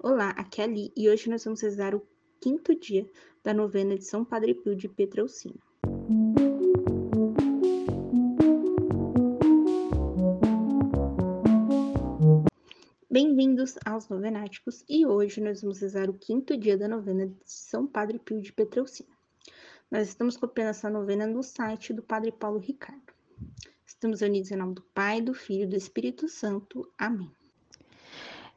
Olá, aqui é a Li e hoje nós vamos rezar o quinto dia da novena de São Padre Pio de Petreucina. Bem-vindos aos Novenáticos e hoje nós vamos rezar o quinto dia da novena de São Padre Pio de Petreucina. Nós estamos copiando essa novena no site do Padre Paulo Ricardo. Estamos unidos em nome do Pai, do Filho e do Espírito Santo. Amém.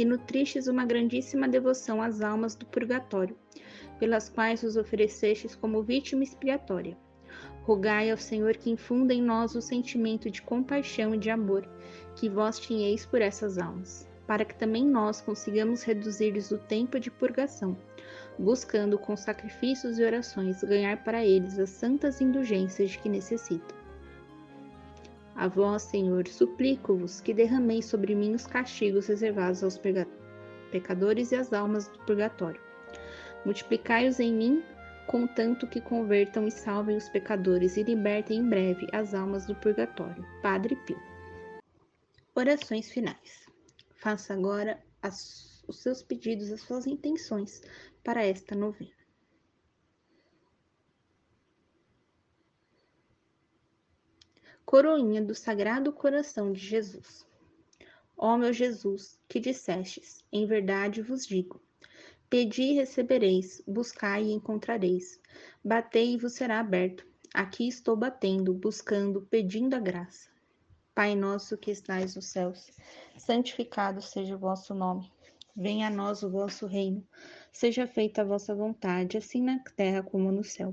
que nutristes uma grandíssima devoção às almas do purgatório, pelas quais os oferecestes como vítima expiatória. Rogai ao Senhor que infunda em nós o sentimento de compaixão e de amor que vós tinheis por essas almas, para que também nós consigamos reduzir-lhes o tempo de purgação, buscando com sacrifícios e orações ganhar para eles as santas indulgências de que necessitam. A vós, Senhor, suplico-vos que derrameis sobre mim os castigos reservados aos pecadores e às almas do purgatório. Multiplicai-os em mim, contanto que convertam e salvem os pecadores e libertem em breve as almas do purgatório. Padre Pio. Orações finais. Faça agora as, os seus pedidos, as suas intenções para esta novena. Coroinha do Sagrado Coração de Jesus. Ó meu Jesus, que dissestes, em verdade vos digo: Pedi e recebereis, buscai e encontrareis, batei e vos será aberto. Aqui estou batendo, buscando, pedindo a graça. Pai nosso que estais nos céus, santificado seja o vosso nome. Venha a nós o vosso reino. Seja feita a vossa vontade, assim na terra como no céu.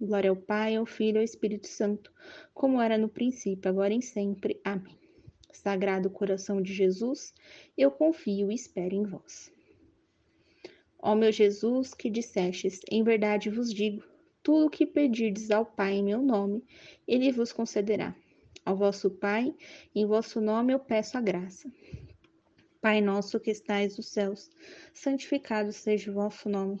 Glória ao Pai, ao Filho e ao Espírito Santo, como era no princípio, agora e sempre. Amém. Sagrado coração de Jesus, eu confio e espero em vós. Ó meu Jesus, que dissestes, em verdade vos digo, tudo o que pedirdes ao Pai em meu nome, ele vos concederá. Ao vosso Pai, em vosso nome eu peço a graça. Pai nosso que estais nos céus, santificado seja o vosso nome.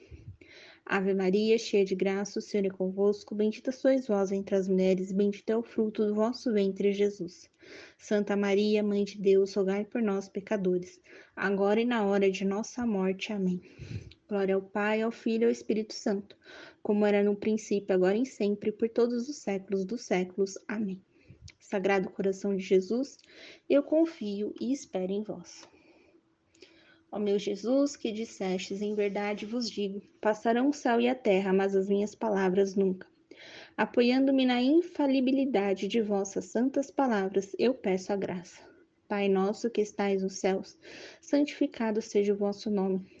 Ave Maria, cheia de graça, o Senhor é convosco, bendita sois vós entre as mulheres, bendito é o fruto do vosso ventre, Jesus. Santa Maria, Mãe de Deus, rogai por nós, pecadores, agora e na hora de nossa morte. Amém. Glória ao Pai, ao Filho e ao Espírito Santo, como era no princípio, agora e sempre, por todos os séculos dos séculos. Amém. Sagrado coração de Jesus, eu confio e espero em vós. Ó meu Jesus, que dissestes, em verdade vos digo: passarão o céu e a terra, mas as minhas palavras nunca. Apoiando-me na infalibilidade de vossas santas palavras, eu peço a graça. Pai nosso que estais nos céus, santificado seja o vosso nome.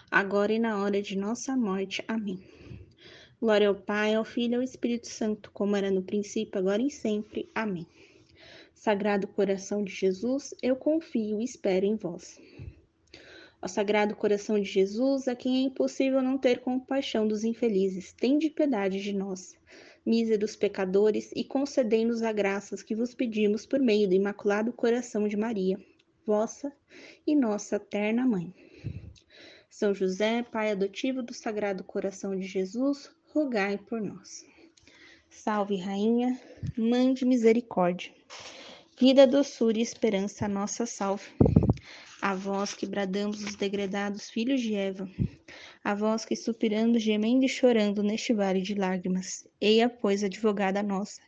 agora e na hora de nossa morte. Amém. Glória ao Pai, ao Filho e ao Espírito Santo, como era no princípio, agora e sempre. Amém. Sagrado coração de Jesus, eu confio e espero em vós. Ó Sagrado coração de Jesus, a quem é impossível não ter compaixão dos infelizes, tende piedade de nós. míseros pecadores, e concedei-nos a graças que vos pedimos por meio do Imaculado Coração de Maria, vossa e nossa eterna Mãe. São José, Pai adotivo do Sagrado Coração de Jesus, rogai por nós. Salve, Rainha, Mãe de Misericórdia, vida, doçura e esperança, nossa salve. A vós que bradamos os degredados filhos de Eva, a vós que suspirando, gemendo e chorando neste vale de lágrimas, eia, pois, advogada nossa,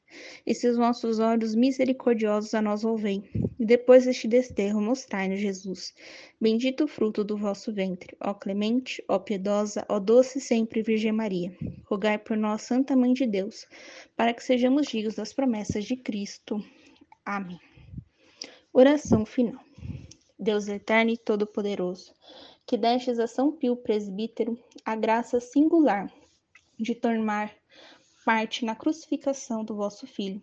e seus vossos olhos misericordiosos a nós ouvem, e depois deste desterro mostrai-nos Jesus, bendito o fruto do vosso ventre, ó clemente, ó piedosa, ó doce sempre Virgem Maria, rogai por nós, Santa Mãe de Deus, para que sejamos dignos das promessas de Cristo. Amém. Oração final. Deus eterno e todo-poderoso, que destes a São Pio presbítero a graça singular de tornar parte na crucificação do vosso Filho,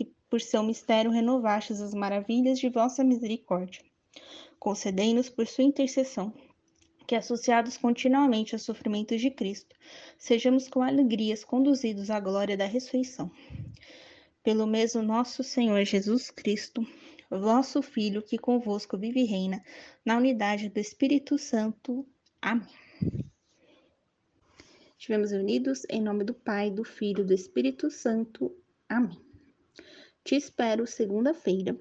que por seu mistério renovastes as maravilhas de vossa misericórdia. Concedei-nos por sua intercessão que, associados continuamente aos sofrimentos de Cristo, sejamos com alegrias conduzidos à glória da ressurreição. Pelo mesmo nosso Senhor Jesus Cristo, vosso Filho, que convosco vive e reina, na unidade do Espírito Santo. Amém. Estivemos unidos em nome do Pai, do Filho e do Espírito Santo. Amém. Te espero segunda-feira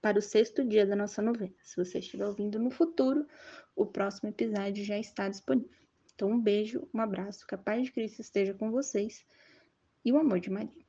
para o sexto dia da nossa novena. Se você estiver ouvindo no futuro, o próximo episódio já está disponível. Então, um beijo, um abraço, que a paz de Cristo esteja com vocês e o amor de Maria.